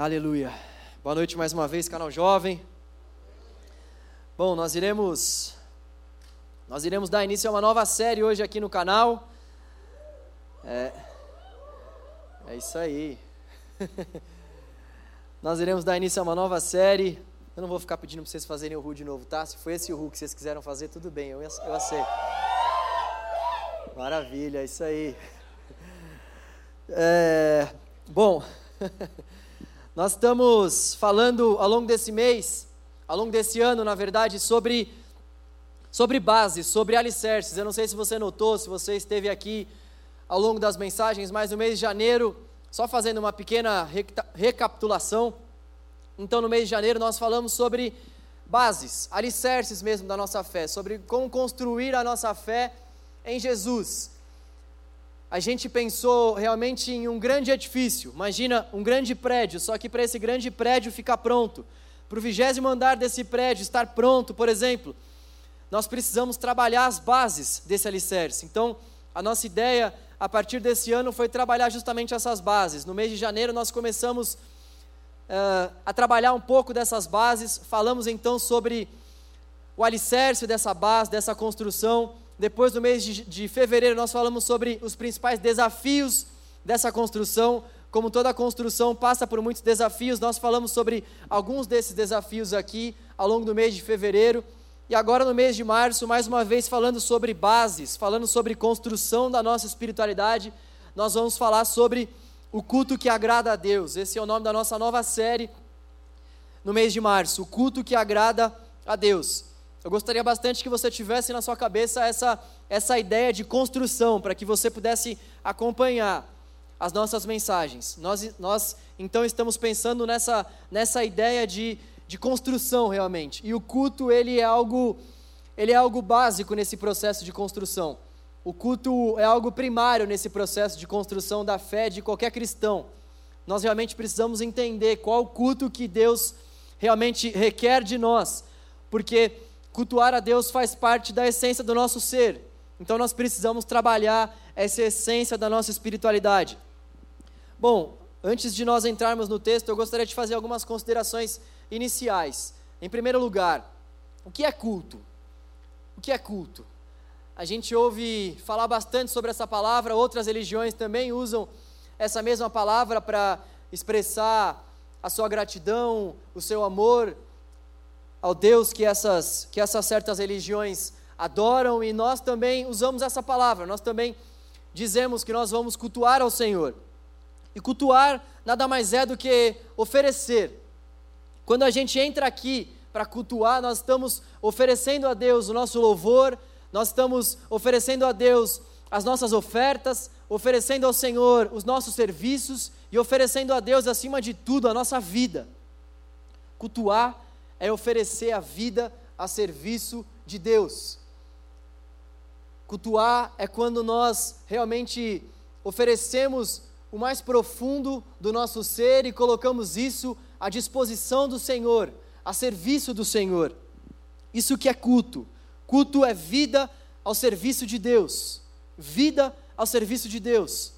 Aleluia. Boa noite mais uma vez, canal jovem. Bom, nós iremos nós iremos dar início a uma nova série hoje aqui no canal. É, é isso aí. nós iremos dar início a uma nova série. Eu não vou ficar pedindo para vocês fazerem o Ru de novo, tá? Se foi esse Ru que vocês quiseram fazer, tudo bem, eu, eu aceito. Maravilha, é isso aí. É, bom, Nós estamos falando ao longo desse mês, ao longo desse ano, na verdade, sobre, sobre bases, sobre alicerces. Eu não sei se você notou, se você esteve aqui ao longo das mensagens, mas no mês de janeiro, só fazendo uma pequena recapitulação. Então, no mês de janeiro, nós falamos sobre bases, alicerces mesmo da nossa fé, sobre como construir a nossa fé em Jesus a gente pensou realmente em um grande edifício. Imagina um grande prédio, só que para esse grande prédio ficar pronto, para o vigésimo andar desse prédio estar pronto, por exemplo, nós precisamos trabalhar as bases desse alicerce. Então, a nossa ideia a partir desse ano foi trabalhar justamente essas bases. No mês de janeiro, nós começamos uh, a trabalhar um pouco dessas bases, falamos então sobre o alicerce dessa base, dessa construção depois do mês de, de fevereiro, nós falamos sobre os principais desafios dessa construção. Como toda construção passa por muitos desafios, nós falamos sobre alguns desses desafios aqui ao longo do mês de fevereiro. E agora, no mês de março, mais uma vez falando sobre bases, falando sobre construção da nossa espiritualidade, nós vamos falar sobre o culto que agrada a Deus. Esse é o nome da nossa nova série no mês de março: o culto que agrada a Deus. Eu gostaria bastante que você tivesse na sua cabeça essa, essa ideia de construção, para que você pudesse acompanhar as nossas mensagens. Nós, nós então estamos pensando nessa, nessa ideia de, de construção realmente. E o culto ele é algo ele é algo básico nesse processo de construção. O culto é algo primário nesse processo de construção da fé de qualquer cristão. Nós realmente precisamos entender qual o culto que Deus realmente requer de nós, porque Cultuar a Deus faz parte da essência do nosso ser. Então nós precisamos trabalhar essa essência da nossa espiritualidade. Bom, antes de nós entrarmos no texto, eu gostaria de fazer algumas considerações iniciais. Em primeiro lugar, o que é culto? O que é culto? A gente ouve falar bastante sobre essa palavra, outras religiões também usam essa mesma palavra para expressar a sua gratidão, o seu amor ao Deus que essas, que essas certas religiões adoram e nós também usamos essa palavra, nós também dizemos que nós vamos cultuar ao Senhor. E cultuar nada mais é do que oferecer. Quando a gente entra aqui para cultuar, nós estamos oferecendo a Deus o nosso louvor, nós estamos oferecendo a Deus as nossas ofertas, oferecendo ao Senhor os nossos serviços e oferecendo a Deus, acima de tudo, a nossa vida. Cultuar é oferecer a vida a serviço de Deus. Cultuar é quando nós realmente oferecemos o mais profundo do nosso ser e colocamos isso à disposição do Senhor, a serviço do Senhor. Isso que é culto. Culto é vida ao serviço de Deus. Vida ao serviço de Deus.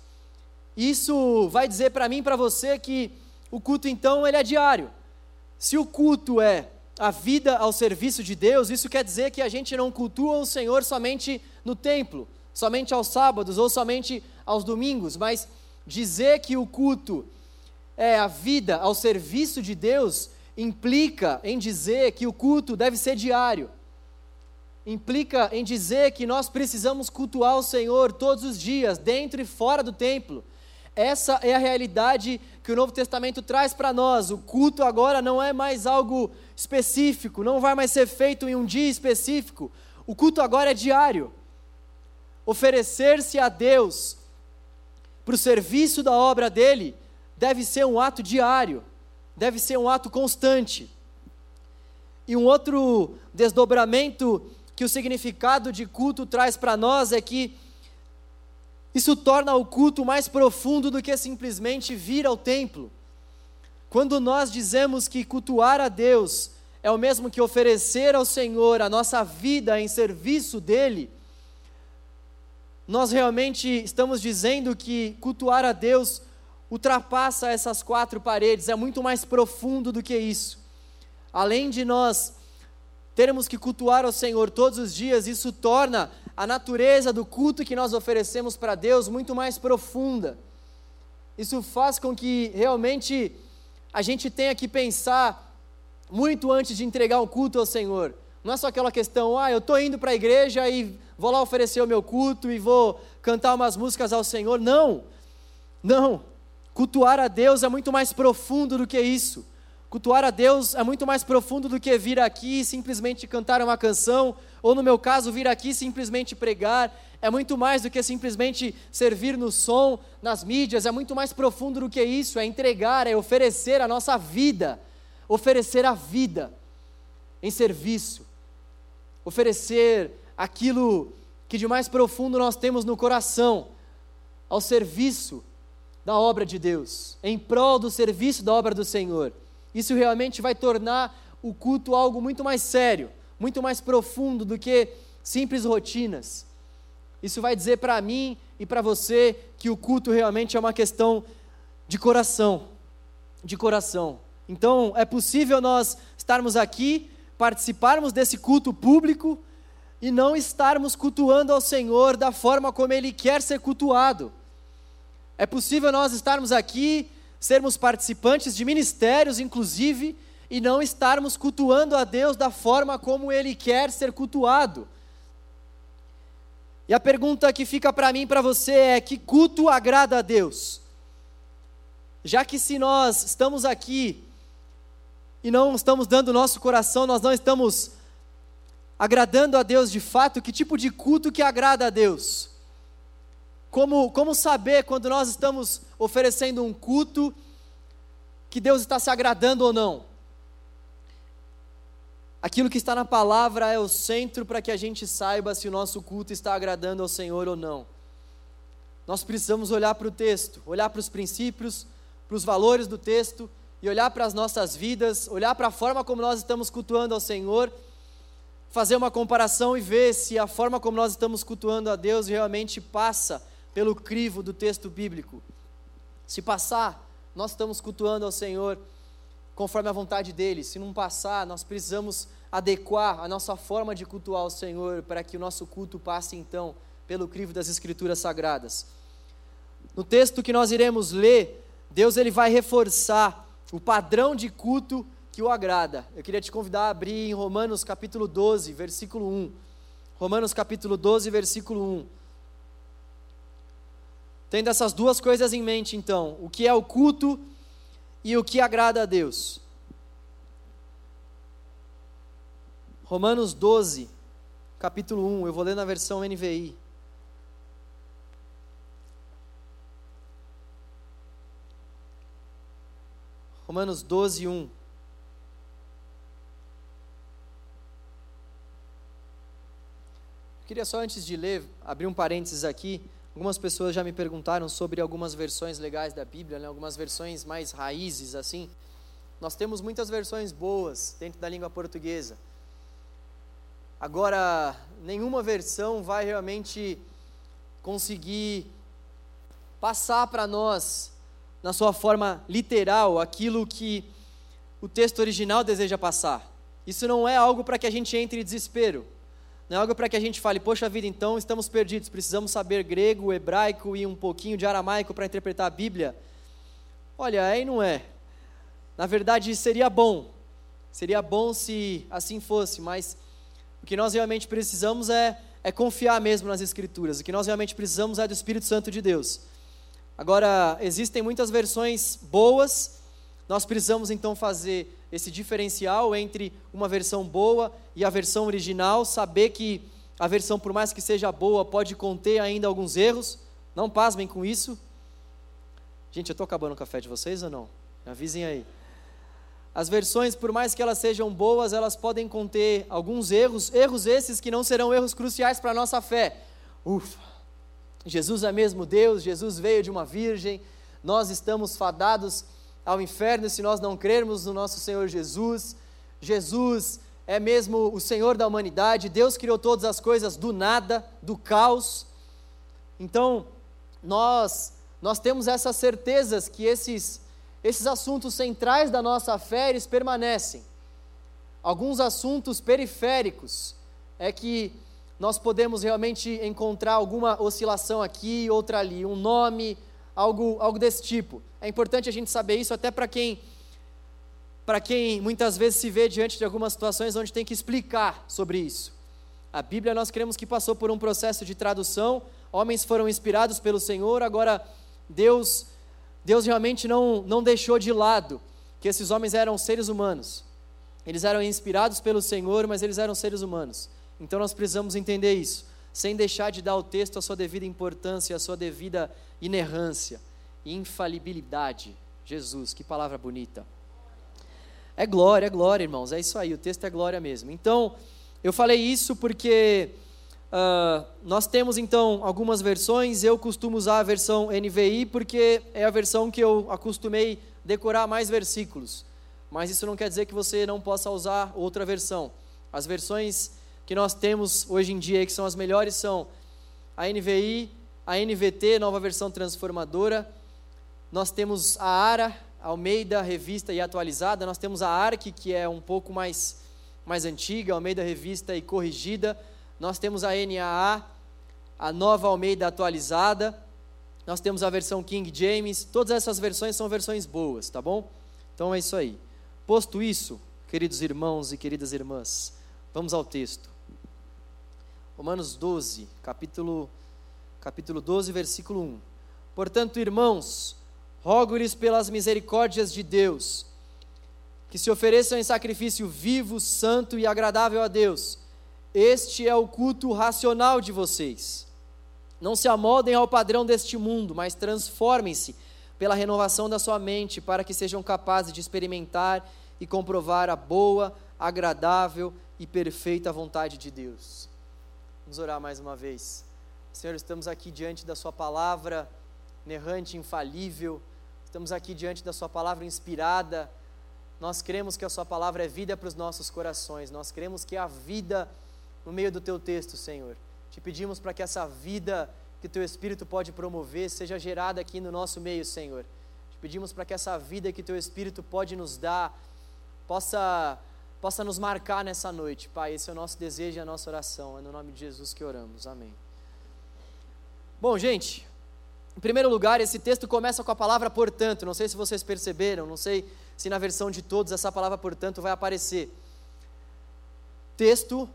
Isso vai dizer para mim e para você que o culto então ele é diário. Se o culto é a vida ao serviço de Deus, isso quer dizer que a gente não cultua o Senhor somente no templo, somente aos sábados ou somente aos domingos, mas dizer que o culto é a vida ao serviço de Deus implica em dizer que o culto deve ser diário. Implica em dizer que nós precisamos cultuar o Senhor todos os dias, dentro e fora do templo. Essa é a realidade que o Novo Testamento traz para nós. O culto agora não é mais algo específico, não vai mais ser feito em um dia específico. O culto agora é diário. Oferecer-se a Deus para o serviço da obra dele deve ser um ato diário, deve ser um ato constante. E um outro desdobramento que o significado de culto traz para nós é que isso torna o culto mais profundo do que simplesmente vir ao templo. Quando nós dizemos que cultuar a Deus é o mesmo que oferecer ao Senhor a nossa vida em serviço dEle, nós realmente estamos dizendo que cultuar a Deus ultrapassa essas quatro paredes, é muito mais profundo do que isso. Além de nós termos que cultuar ao Senhor todos os dias, isso torna a natureza do culto que nós oferecemos para Deus muito mais profunda. Isso faz com que realmente a gente tenha que pensar muito antes de entregar o culto ao Senhor. Não é só aquela questão, ah, eu estou indo para a igreja e vou lá oferecer o meu culto e vou cantar umas músicas ao Senhor. Não, não. Cultuar a Deus é muito mais profundo do que isso. Cultuar a Deus é muito mais profundo do que vir aqui e simplesmente cantar uma canção, ou no meu caso, vir aqui simplesmente pregar. É muito mais do que simplesmente servir no som, nas mídias, é muito mais profundo do que isso. É entregar, é oferecer a nossa vida, oferecer a vida em serviço, oferecer aquilo que de mais profundo nós temos no coração, ao serviço da obra de Deus, em prol do serviço da obra do Senhor. Isso realmente vai tornar o culto algo muito mais sério, muito mais profundo do que simples rotinas. Isso vai dizer para mim e para você que o culto realmente é uma questão de coração, de coração. Então, é possível nós estarmos aqui, participarmos desse culto público e não estarmos cultuando ao Senhor da forma como Ele quer ser cultuado. É possível nós estarmos aqui, sermos participantes de ministérios, inclusive, e não estarmos cultuando a Deus da forma como Ele quer ser cultuado. E a pergunta que fica para mim e para você é: que culto agrada a Deus? Já que se nós estamos aqui e não estamos dando nosso coração, nós não estamos agradando a Deus de fato, que tipo de culto que agrada a Deus? Como, como saber quando nós estamos oferecendo um culto que Deus está se agradando ou não? Aquilo que está na palavra é o centro para que a gente saiba se o nosso culto está agradando ao Senhor ou não. Nós precisamos olhar para o texto, olhar para os princípios, para os valores do texto e olhar para as nossas vidas, olhar para a forma como nós estamos cultuando ao Senhor fazer uma comparação e ver se a forma como nós estamos cultuando a Deus realmente passa pelo crivo do texto bíblico. Se passar, nós estamos cultuando ao Senhor conforme a vontade dele. Se não passar, nós precisamos adequar a nossa forma de cultuar ao Senhor para que o nosso culto passe então pelo crivo das escrituras sagradas. No texto que nós iremos ler, Deus ele vai reforçar o padrão de culto que o agrada. Eu queria te convidar a abrir em Romanos capítulo 12, versículo 1. Romanos capítulo 12, versículo 1. Tendo essas duas coisas em mente, então, o que é o culto e o que agrada a Deus. Romanos 12, capítulo 1, eu vou ler na versão NVI. Romanos 12, 1. Queria só antes de ler, abrir um parênteses aqui. Algumas pessoas já me perguntaram sobre algumas versões legais da Bíblia, né? algumas versões mais raízes assim. Nós temos muitas versões boas dentro da língua portuguesa. Agora, nenhuma versão vai realmente conseguir passar para nós, na sua forma literal, aquilo que o texto original deseja passar. Isso não é algo para que a gente entre em desespero. Não é algo para que a gente fale, poxa vida, então estamos perdidos, precisamos saber grego, hebraico e um pouquinho de aramaico para interpretar a Bíblia. Olha, aí não é. Na verdade, seria bom. Seria bom se assim fosse, mas o que nós realmente precisamos é, é confiar mesmo nas Escrituras. O que nós realmente precisamos é do Espírito Santo de Deus. Agora, existem muitas versões boas, nós precisamos então fazer esse diferencial entre uma versão boa e a versão original, saber que a versão, por mais que seja boa, pode conter ainda alguns erros. Não pasmem com isso. Gente, eu estou acabando o café de vocês ou não? Me avisem aí. As versões, por mais que elas sejam boas, elas podem conter alguns erros, erros esses que não serão erros cruciais para a nossa fé. Ufa! Jesus é mesmo Deus, Jesus veio de uma virgem, nós estamos fadados ao inferno se nós não crermos no nosso Senhor Jesus. Jesus é mesmo o Senhor da humanidade, Deus criou todas as coisas do nada, do caos. Então, nós nós temos essas certezas que esses, esses assuntos centrais da nossa fé, eles permanecem. Alguns assuntos periféricos é que nós podemos realmente encontrar alguma oscilação aqui, outra ali, um nome, algo, algo desse tipo. É importante a gente saber isso até para quem para quem muitas vezes se vê diante de algumas situações onde tem que explicar sobre isso. A Bíblia nós cremos que passou por um processo de tradução, homens foram inspirados pelo Senhor, agora Deus Deus realmente não, não deixou de lado que esses homens eram seres humanos. Eles eram inspirados pelo Senhor, mas eles eram seres humanos. Então nós precisamos entender isso, sem deixar de dar ao texto a sua devida importância, a sua devida inerrância, infalibilidade. Jesus, que palavra bonita. É glória, é glória, irmãos, é isso aí, o texto é glória mesmo. Então, eu falei isso porque uh, nós temos então algumas versões, eu costumo usar a versão NVI porque é a versão que eu acostumei decorar mais versículos. Mas isso não quer dizer que você não possa usar outra versão. As versões que nós temos hoje em dia, que são as melhores, são a NVI, a NVT, nova versão transformadora. Nós temos a ARA, Almeida Revista e Atualizada. Nós temos a ARC, que é um pouco mais, mais antiga, Almeida Revista e Corrigida. Nós temos a NAA, a nova Almeida Atualizada. Nós temos a versão King James. Todas essas versões são versões boas, tá bom? Então é isso aí. Posto isso, queridos irmãos e queridas irmãs, vamos ao texto. Romanos 12, capítulo, capítulo 12, versículo 1. Portanto, irmãos, rogo-lhes pelas misericórdias de Deus, que se ofereçam em sacrifício vivo, santo e agradável a Deus. Este é o culto racional de vocês. Não se amoldem ao padrão deste mundo, mas transformem-se pela renovação da sua mente, para que sejam capazes de experimentar e comprovar a boa, agradável e perfeita vontade de Deus. Vamos orar mais uma vez. Senhor, estamos aqui diante da Sua palavra inerrante, infalível, estamos aqui diante da Sua palavra inspirada. Nós cremos que a Sua palavra é vida para os nossos corações, nós cremos que há vida no meio do Teu texto, Senhor. Te pedimos para que essa vida que Teu Espírito pode promover seja gerada aqui no nosso meio, Senhor. Te pedimos para que essa vida que Teu Espírito pode nos dar possa possa nos marcar nessa noite, Pai. Esse é o nosso desejo e a nossa oração. É no nome de Jesus que oramos. Amém. Bom, gente, em primeiro lugar, esse texto começa com a palavra portanto. Não sei se vocês perceberam, não sei se na versão de todos essa palavra portanto vai aparecer. Texto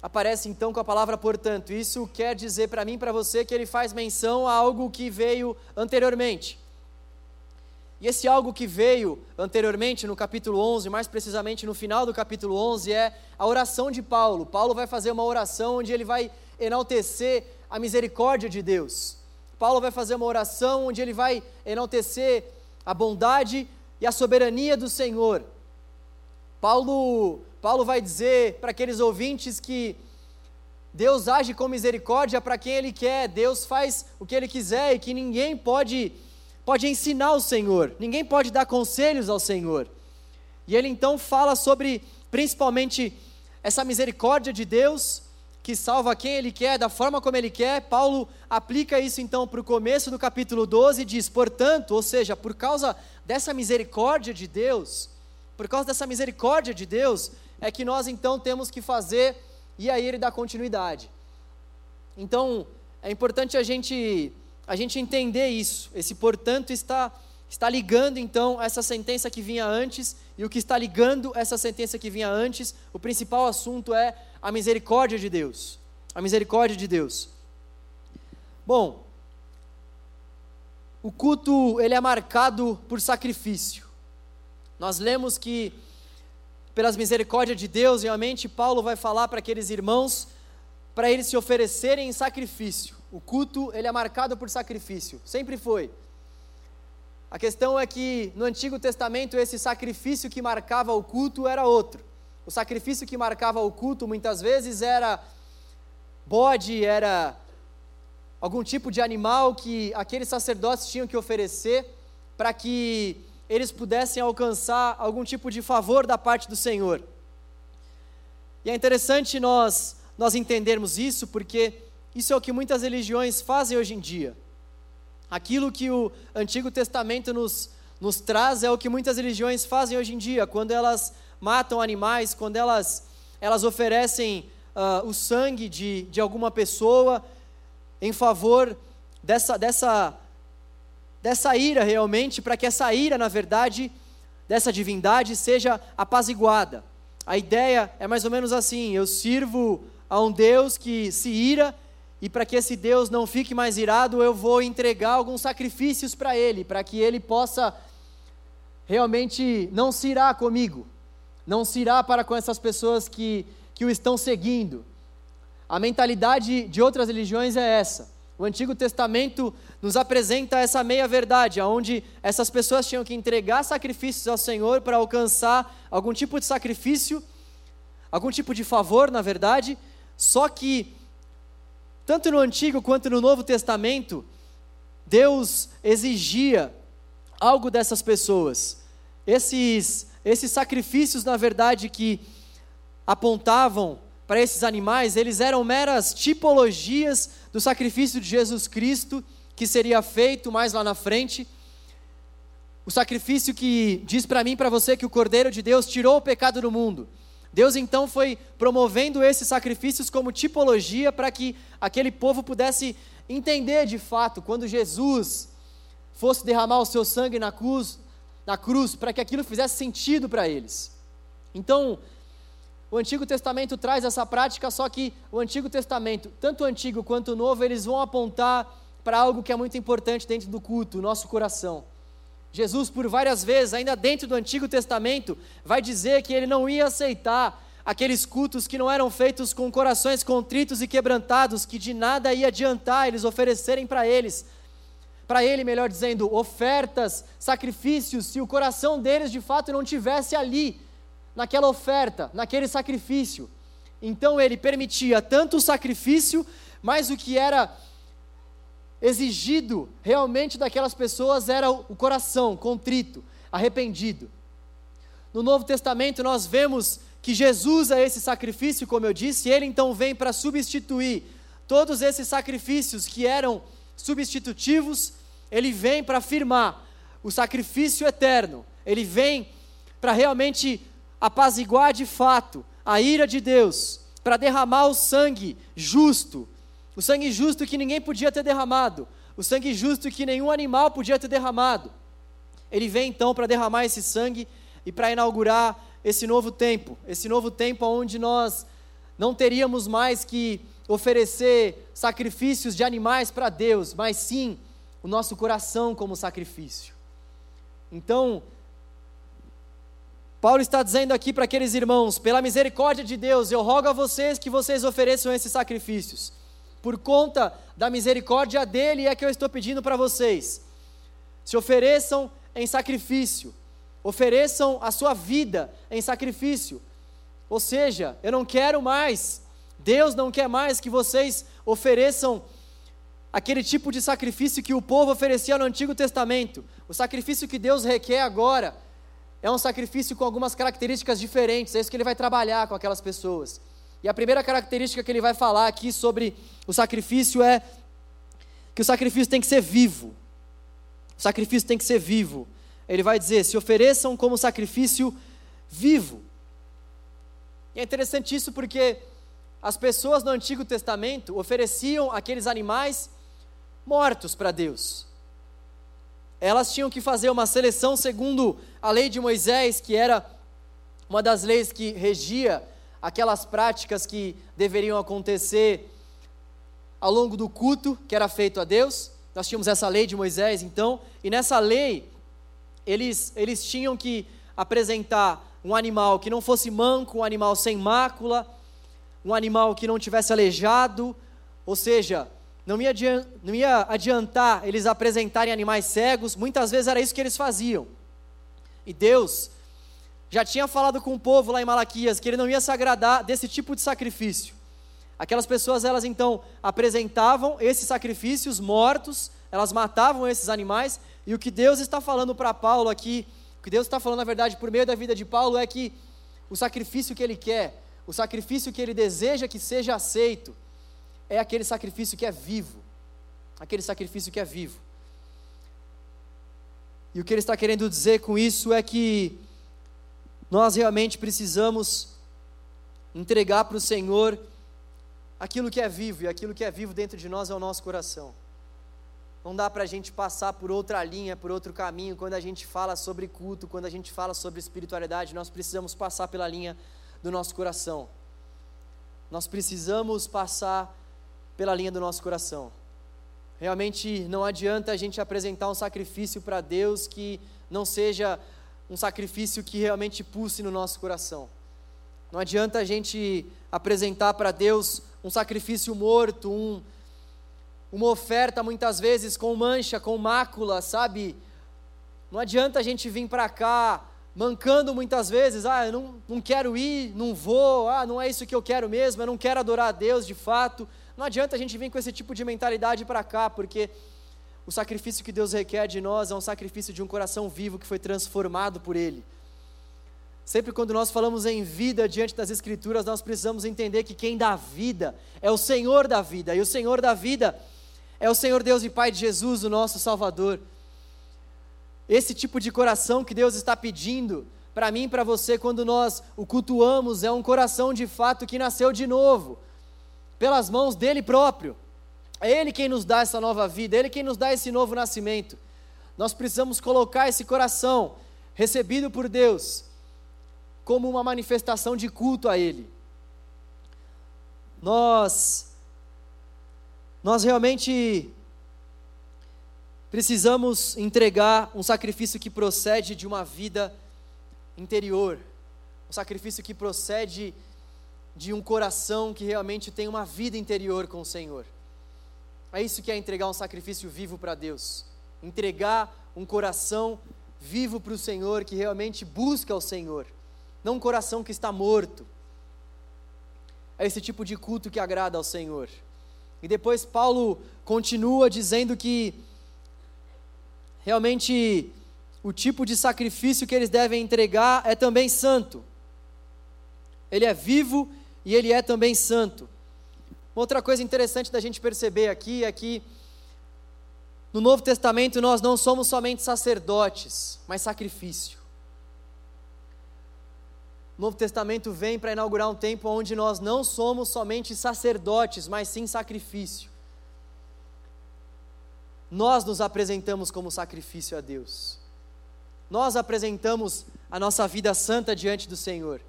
aparece então com a palavra portanto. Isso quer dizer para mim e para você que ele faz menção a algo que veio anteriormente. E esse algo que veio anteriormente no capítulo 11, mais precisamente no final do capítulo 11, é a oração de Paulo. Paulo vai fazer uma oração onde ele vai enaltecer a misericórdia de Deus. Paulo vai fazer uma oração onde ele vai enaltecer a bondade e a soberania do Senhor. Paulo, Paulo vai dizer para aqueles ouvintes que Deus age com misericórdia para quem ele quer, Deus faz o que ele quiser e que ninguém pode pode ensinar o Senhor, ninguém pode dar conselhos ao Senhor. E ele então fala sobre, principalmente, essa misericórdia de Deus, que salva quem Ele quer, da forma como Ele quer. Paulo aplica isso então para o começo do capítulo 12 e diz: portanto, ou seja, por causa dessa misericórdia de Deus, por causa dessa misericórdia de Deus, é que nós então temos que fazer, e aí ele dá continuidade. Então, é importante a gente a gente entender isso. Esse, portanto, está, está ligando então essa sentença que vinha antes, e o que está ligando essa sentença que vinha antes, o principal assunto é a misericórdia de Deus. A misericórdia de Deus. Bom, o culto ele é marcado por sacrifício. Nós lemos que pelas misericórdias de Deus, realmente Paulo vai falar para aqueles irmãos para eles se oferecerem em sacrifício. O culto, ele é marcado por sacrifício, sempre foi. A questão é que no Antigo Testamento esse sacrifício que marcava o culto era outro. O sacrifício que marcava o culto muitas vezes era bode, era algum tipo de animal que aqueles sacerdotes tinham que oferecer para que eles pudessem alcançar algum tipo de favor da parte do Senhor. E é interessante nós nós entendermos isso porque isso é o que muitas religiões fazem hoje em dia. Aquilo que o Antigo Testamento nos, nos traz é o que muitas religiões fazem hoje em dia, quando elas matam animais, quando elas, elas oferecem uh, o sangue de, de alguma pessoa em favor dessa, dessa, dessa ira realmente, para que essa ira, na verdade, dessa divindade seja apaziguada. A ideia é mais ou menos assim: eu sirvo a um Deus que se ira, e para que esse Deus não fique mais irado, eu vou entregar alguns sacrifícios para ele, para que ele possa realmente não se irar comigo, não se irar para com essas pessoas que, que o estão seguindo. A mentalidade de outras religiões é essa. O Antigo Testamento nos apresenta essa meia-verdade, onde essas pessoas tinham que entregar sacrifícios ao Senhor para alcançar algum tipo de sacrifício, algum tipo de favor, na verdade, só que, tanto no Antigo quanto no Novo Testamento, Deus exigia algo dessas pessoas. Esses, esses sacrifícios, na verdade, que apontavam para esses animais, eles eram meras tipologias do sacrifício de Jesus Cristo que seria feito mais lá na frente. O sacrifício que diz para mim e para você que o Cordeiro de Deus tirou o pecado do mundo. Deus então foi promovendo esses sacrifícios como tipologia para que aquele povo pudesse entender de fato quando Jesus fosse derramar o seu sangue na cruz, na cruz para que aquilo fizesse sentido para eles. Então, o Antigo Testamento traz essa prática, só que o Antigo Testamento, tanto o Antigo quanto o Novo, eles vão apontar para algo que é muito importante dentro do culto, o nosso coração. Jesus, por várias vezes, ainda dentro do Antigo Testamento, vai dizer que ele não ia aceitar aqueles cultos que não eram feitos com corações contritos e quebrantados, que de nada ia adiantar eles oferecerem para eles, para ele, melhor dizendo, ofertas, sacrifícios, se o coração deles de fato não tivesse ali naquela oferta, naquele sacrifício. Então ele permitia tanto o sacrifício, mas o que era exigido realmente daquelas pessoas era o coração contrito, arrependido. No Novo Testamento nós vemos que Jesus é esse sacrifício, como eu disse, e ele então vem para substituir todos esses sacrifícios que eram substitutivos, ele vem para afirmar o sacrifício eterno, ele vem para realmente apaziguar de fato a ira de Deus, para derramar o sangue justo, o sangue justo que ninguém podia ter derramado, o sangue justo que nenhum animal podia ter derramado. Ele vem então para derramar esse sangue e para inaugurar esse novo tempo, esse novo tempo onde nós não teríamos mais que oferecer sacrifícios de animais para Deus, mas sim o nosso coração como sacrifício. Então, Paulo está dizendo aqui para aqueles irmãos: pela misericórdia de Deus, eu rogo a vocês que vocês ofereçam esses sacrifícios. Por conta da misericórdia dele é que eu estou pedindo para vocês. Se ofereçam em sacrifício, ofereçam a sua vida em sacrifício. Ou seja, eu não quero mais, Deus não quer mais que vocês ofereçam aquele tipo de sacrifício que o povo oferecia no Antigo Testamento. O sacrifício que Deus requer agora é um sacrifício com algumas características diferentes, é isso que ele vai trabalhar com aquelas pessoas. E a primeira característica que ele vai falar aqui sobre o sacrifício é que o sacrifício tem que ser vivo. O sacrifício tem que ser vivo. Ele vai dizer: se ofereçam como sacrifício vivo. E é interessante isso porque as pessoas no Antigo Testamento ofereciam aqueles animais mortos para Deus elas tinham que fazer uma seleção segundo a lei de Moisés, que era uma das leis que regia aquelas práticas que deveriam acontecer ao longo do culto que era feito a Deus. Nós tínhamos essa lei de Moisés, então, e nessa lei, eles, eles tinham que apresentar um animal que não fosse manco, um animal sem mácula, um animal que não tivesse aleijado, ou seja, não ia, não ia adiantar eles apresentarem animais cegos, muitas vezes era isso que eles faziam. E Deus já tinha falado com o povo lá em Malaquias que ele não ia se agradar desse tipo de sacrifício. Aquelas pessoas, elas então apresentavam esses sacrifícios mortos, elas matavam esses animais, e o que Deus está falando para Paulo aqui, o que Deus está falando na verdade por meio da vida de Paulo é que o sacrifício que ele quer, o sacrifício que ele deseja que seja aceito, é aquele sacrifício que é vivo. Aquele sacrifício que é vivo. E o que ele está querendo dizer com isso é que nós realmente precisamos entregar para o Senhor aquilo que é vivo, e aquilo que é vivo dentro de nós é o nosso coração. Não dá para a gente passar por outra linha, por outro caminho, quando a gente fala sobre culto, quando a gente fala sobre espiritualidade, nós precisamos passar pela linha do nosso coração. Nós precisamos passar pela linha do nosso coração. Realmente não adianta a gente apresentar um sacrifício para Deus que não seja um sacrifício que realmente pulse no nosso coração. Não adianta a gente apresentar para Deus um sacrifício morto, um, uma oferta muitas vezes com mancha, com mácula, sabe? Não adianta a gente vir para cá mancando muitas vezes, ah, eu não, não quero ir, não vou, ah, não é isso que eu quero mesmo, eu não quero adorar a Deus de fato. Não adianta a gente vir com esse tipo de mentalidade para cá, porque o sacrifício que Deus requer de nós é um sacrifício de um coração vivo que foi transformado por Ele. Sempre quando nós falamos em vida diante das Escrituras, nós precisamos entender que quem dá vida é o Senhor da vida, e o Senhor da vida é o Senhor Deus e Pai de Jesus, o nosso Salvador. Esse tipo de coração que Deus está pedindo para mim e para você quando nós o cultuamos é um coração de fato que nasceu de novo, pelas mãos dele próprio. É ele quem nos dá essa nova vida, é ele quem nos dá esse novo nascimento. Nós precisamos colocar esse coração recebido por Deus como uma manifestação de culto a ele. Nós nós realmente precisamos entregar um sacrifício que procede de uma vida interior, um sacrifício que procede de um coração que realmente tem uma vida interior com o Senhor. É isso que é entregar um sacrifício vivo para Deus. Entregar um coração vivo para o Senhor, que realmente busca o Senhor. Não um coração que está morto. É esse tipo de culto que agrada ao Senhor. E depois Paulo continua dizendo que realmente o tipo de sacrifício que eles devem entregar é também santo. Ele é vivo e ele é também santo. Outra coisa interessante da gente perceber aqui é que no Novo Testamento nós não somos somente sacerdotes, mas sacrifício. O Novo Testamento vem para inaugurar um tempo onde nós não somos somente sacerdotes, mas sim sacrifício nós nos apresentamos como sacrifício a Deus. Nós apresentamos a nossa vida santa diante do Senhor.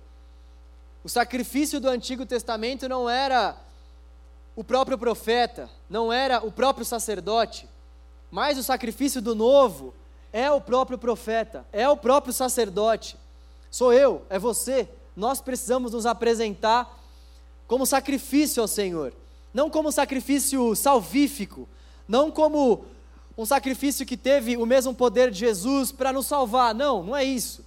O sacrifício do Antigo Testamento não era o próprio profeta, não era o próprio sacerdote, mas o sacrifício do Novo é o próprio profeta, é o próprio sacerdote. Sou eu, é você. Nós precisamos nos apresentar como sacrifício ao Senhor, não como sacrifício salvífico, não como um sacrifício que teve o mesmo poder de Jesus para nos salvar. Não, não é isso.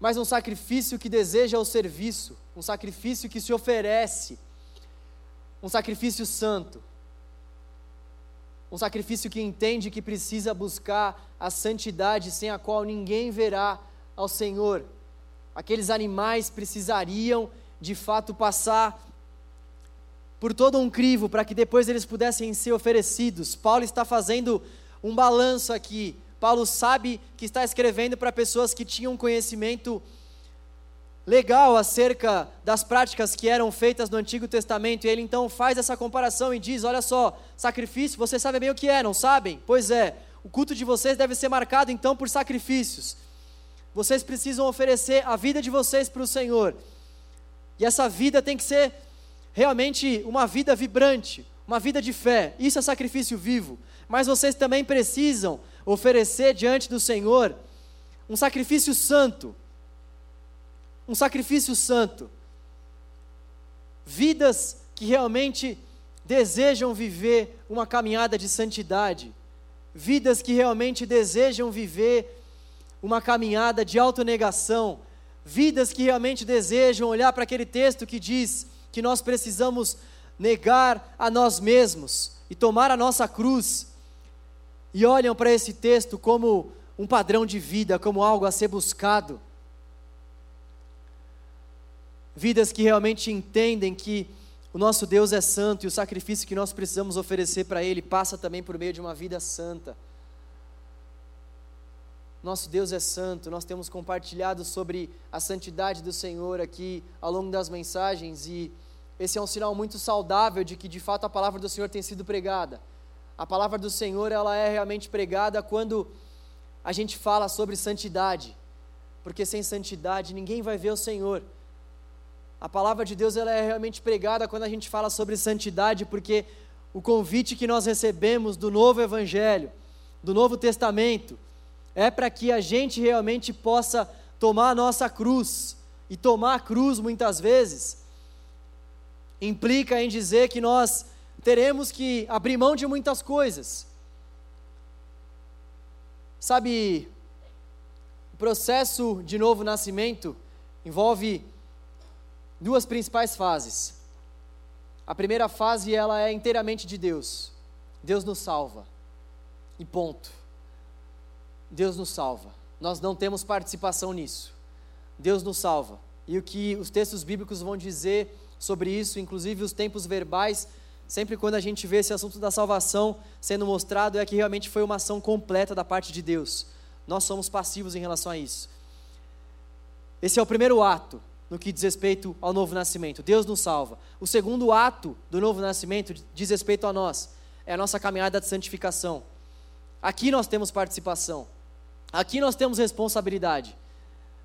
Mas um sacrifício que deseja o serviço, um sacrifício que se oferece, um sacrifício santo. Um sacrifício que entende que precisa buscar a santidade sem a qual ninguém verá ao Senhor. Aqueles animais precisariam de fato passar por todo um crivo para que depois eles pudessem ser oferecidos. Paulo está fazendo um balanço aqui. Paulo sabe que está escrevendo para pessoas que tinham conhecimento legal acerca das práticas que eram feitas no Antigo Testamento, e ele então faz essa comparação e diz: Olha só, sacrifício, vocês sabem bem o que é, não sabem? Pois é, o culto de vocês deve ser marcado então por sacrifícios. Vocês precisam oferecer a vida de vocês para o Senhor, e essa vida tem que ser realmente uma vida vibrante, uma vida de fé. Isso é sacrifício vivo. Mas vocês também precisam oferecer diante do Senhor um sacrifício santo. Um sacrifício santo. Vidas que realmente desejam viver uma caminhada de santidade. Vidas que realmente desejam viver uma caminhada de autonegação. Vidas que realmente desejam olhar para aquele texto que diz que nós precisamos negar a nós mesmos e tomar a nossa cruz, e olham para esse texto como um padrão de vida, como algo a ser buscado. Vidas que realmente entendem que o nosso Deus é santo e o sacrifício que nós precisamos oferecer para Ele passa também por meio de uma vida santa. nosso Deus é santo, nós temos compartilhado sobre a santidade do Senhor aqui ao longo das mensagens e esse é um sinal muito saudável de que de fato a palavra do Senhor tem sido pregada. A palavra do Senhor, ela é realmente pregada quando a gente fala sobre santidade, porque sem santidade ninguém vai ver o Senhor. A palavra de Deus ela é realmente pregada quando a gente fala sobre santidade, porque o convite que nós recebemos do novo evangelho, do Novo Testamento, é para que a gente realmente possa tomar a nossa cruz. E tomar a cruz muitas vezes implica em dizer que nós teremos que abrir mão de muitas coisas. Sabe, o processo de novo nascimento envolve duas principais fases. A primeira fase ela é inteiramente de Deus. Deus nos salva. E ponto. Deus nos salva. Nós não temos participação nisso. Deus nos salva. E o que os textos bíblicos vão dizer sobre isso, inclusive os tempos verbais, sempre quando a gente vê esse assunto da salvação sendo mostrado, é que realmente foi uma ação completa da parte de Deus. Nós somos passivos em relação a isso. Esse é o primeiro ato no que diz respeito ao novo nascimento. Deus nos salva. O segundo ato do novo nascimento diz respeito a nós. É a nossa caminhada de santificação. Aqui nós temos participação. Aqui nós temos responsabilidade.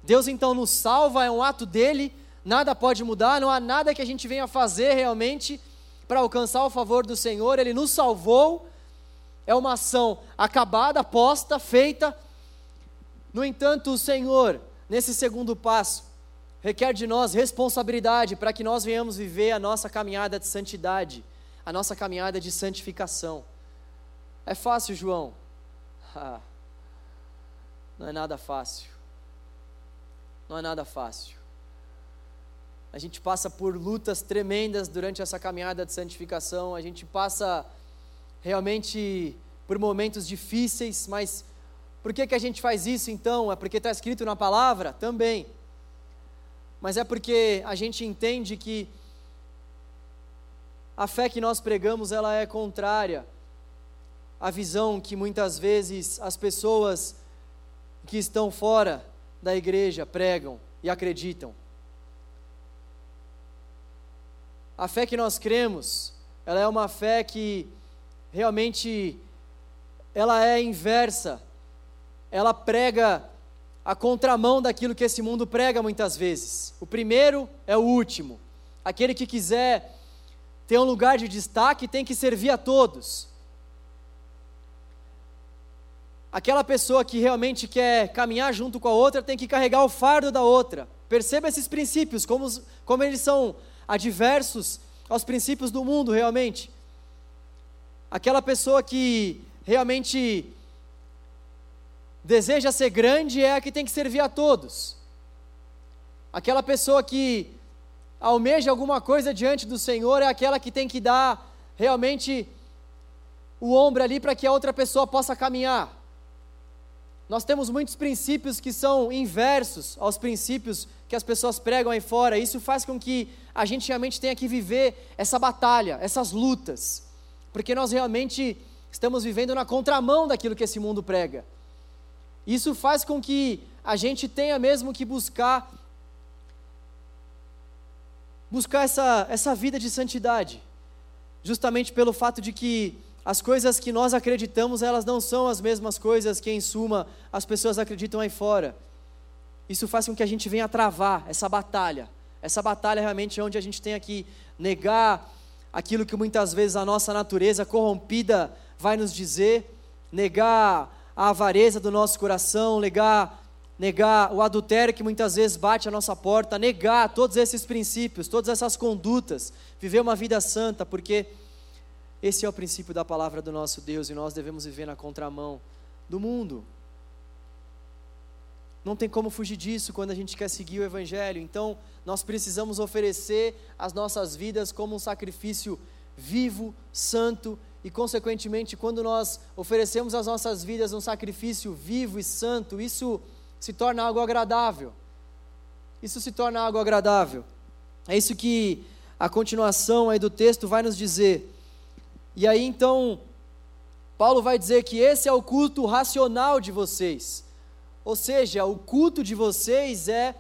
Deus então nos salva, é um ato dele, nada pode mudar, não há nada que a gente venha fazer realmente para alcançar o favor do Senhor. Ele nos salvou, é uma ação acabada, posta, feita. No entanto, o Senhor, nesse segundo passo, requer de nós responsabilidade para que nós venhamos viver a nossa caminhada de santidade, a nossa caminhada de santificação. É fácil, João? Ah, não é nada fácil. Não é nada fácil. A gente passa por lutas tremendas durante essa caminhada de santificação, a gente passa realmente por momentos difíceis, mas por que, que a gente faz isso então? É porque está escrito na palavra? Também mas é porque a gente entende que a fé que nós pregamos ela é contrária à visão que muitas vezes as pessoas que estão fora da igreja pregam e acreditam. A fé que nós cremos, ela é uma fé que realmente ela é inversa. Ela prega a contramão daquilo que esse mundo prega muitas vezes. O primeiro é o último. Aquele que quiser ter um lugar de destaque tem que servir a todos. Aquela pessoa que realmente quer caminhar junto com a outra tem que carregar o fardo da outra. Perceba esses princípios, como, como eles são adversos aos princípios do mundo, realmente. Aquela pessoa que realmente deseja ser grande é a que tem que servir a todos. Aquela pessoa que almeja alguma coisa diante do Senhor é aquela que tem que dar realmente o ombro ali para que a outra pessoa possa caminhar. Nós temos muitos princípios que são inversos aos princípios que as pessoas pregam aí fora. Isso faz com que a gente realmente tenha que viver essa batalha, essas lutas, porque nós realmente estamos vivendo na contramão daquilo que esse mundo prega. Isso faz com que a gente tenha mesmo que buscar buscar essa, essa vida de santidade, justamente pelo fato de que as coisas que nós acreditamos, elas não são as mesmas coisas que, em suma, as pessoas acreditam aí fora. Isso faz com que a gente venha travar essa batalha. Essa batalha realmente é onde a gente tem que negar aquilo que muitas vezes a nossa natureza corrompida vai nos dizer, negar a avareza do nosso coração, negar, negar o adultério que muitas vezes bate a nossa porta, negar todos esses princípios, todas essas condutas, viver uma vida santa, porque esse é o princípio da palavra do nosso Deus e nós devemos viver na contramão do mundo. Não tem como fugir disso quando a gente quer seguir o Evangelho. Então, nós precisamos oferecer as nossas vidas como um sacrifício vivo, santo e, consequentemente, quando nós oferecemos as nossas vidas um sacrifício vivo e santo, isso se torna algo agradável. Isso se torna algo agradável. É isso que a continuação aí do texto vai nos dizer. E aí então, Paulo vai dizer que esse é o culto racional de vocês. ou seja, o culto de vocês é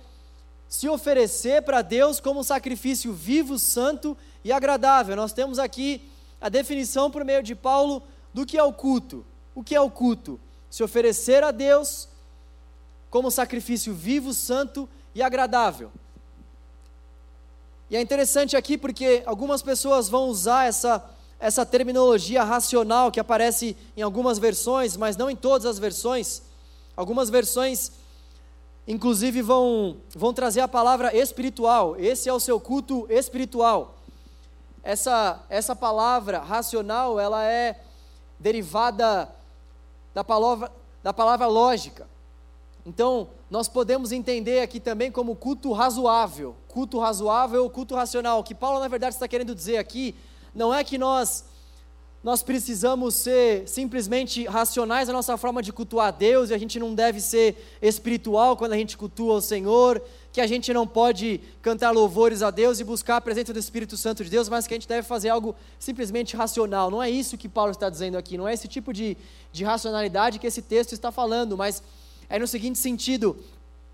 se oferecer para Deus como um sacrifício vivo, santo e agradável. Nós temos aqui a definição por meio de Paulo do que é o culto. O que é o culto? Se oferecer a Deus como sacrifício vivo, santo e agradável. E é interessante aqui porque algumas pessoas vão usar essa, essa terminologia racional que aparece em algumas versões, mas não em todas as versões. Algumas versões, inclusive, vão, vão trazer a palavra espiritual. Esse é o seu culto espiritual. Essa, essa palavra racional, ela é derivada da palavra, da palavra lógica. Então, nós podemos entender aqui também como culto razoável, culto razoável ou culto racional. O que Paulo, na verdade, está querendo dizer aqui não é que nós nós precisamos ser simplesmente racionais na nossa forma de cultuar a Deus, e a gente não deve ser espiritual quando a gente cultua o Senhor, que a gente não pode cantar louvores a Deus e buscar a presença do Espírito Santo de Deus, mas que a gente deve fazer algo simplesmente racional. Não é isso que Paulo está dizendo aqui, não é esse tipo de, de racionalidade que esse texto está falando, mas é no seguinte sentido: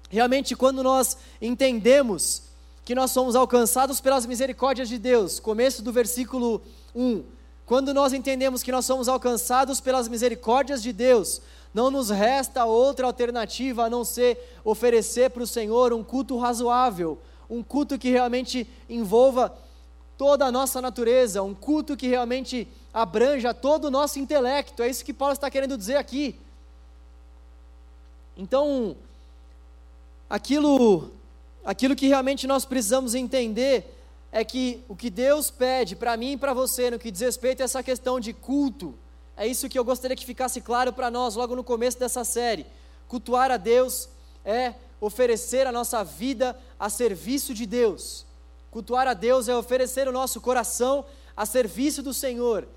realmente, quando nós entendemos que nós somos alcançados pelas misericórdias de Deus, começo do versículo 1. Quando nós entendemos que nós somos alcançados pelas misericórdias de Deus, não nos resta outra alternativa a não ser oferecer para o Senhor um culto razoável, um culto que realmente envolva toda a nossa natureza, um culto que realmente abranja todo o nosso intelecto. É isso que Paulo está querendo dizer aqui. Então, aquilo, aquilo que realmente nós precisamos entender é que o que Deus pede para mim e para você no que diz respeito a essa questão de culto, é isso que eu gostaria que ficasse claro para nós logo no começo dessa série. Cultuar a Deus é oferecer a nossa vida a serviço de Deus. Cultuar a Deus é oferecer o nosso coração a serviço do Senhor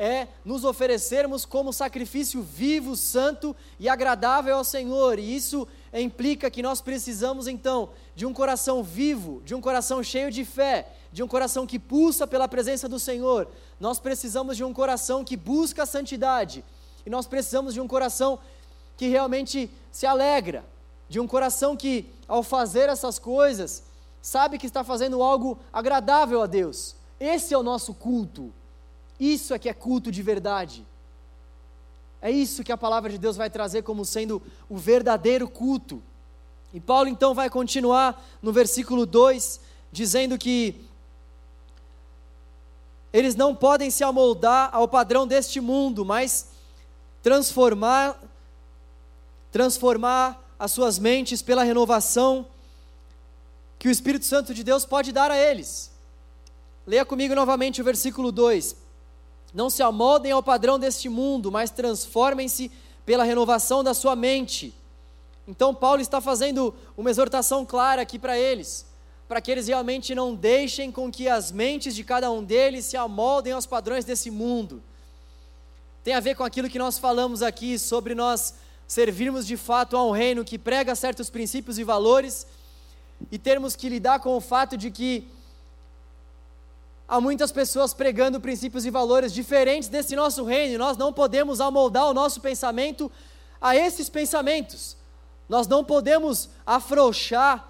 é nos oferecermos como sacrifício vivo, santo e agradável ao Senhor. E isso implica que nós precisamos então de um coração vivo, de um coração cheio de fé, de um coração que pulsa pela presença do Senhor. Nós precisamos de um coração que busca a santidade. E nós precisamos de um coração que realmente se alegra, de um coração que, ao fazer essas coisas, sabe que está fazendo algo agradável a Deus. Esse é o nosso culto. Isso é que é culto de verdade. É isso que a palavra de Deus vai trazer como sendo o verdadeiro culto. E Paulo então vai continuar no versículo 2, dizendo que eles não podem se amoldar ao padrão deste mundo, mas transformar transformar as suas mentes pela renovação que o Espírito Santo de Deus pode dar a eles. Leia comigo novamente o versículo 2. Não se amoldem ao padrão deste mundo, mas transformem-se pela renovação da sua mente. Então, Paulo está fazendo uma exortação clara aqui para eles, para que eles realmente não deixem com que as mentes de cada um deles se amoldem aos padrões desse mundo. Tem a ver com aquilo que nós falamos aqui sobre nós servirmos de fato a um reino que prega certos princípios e valores e termos que lidar com o fato de que há muitas pessoas pregando princípios e valores diferentes desse nosso reino, e nós não podemos amoldar o nosso pensamento a esses pensamentos. Nós não podemos afrouxar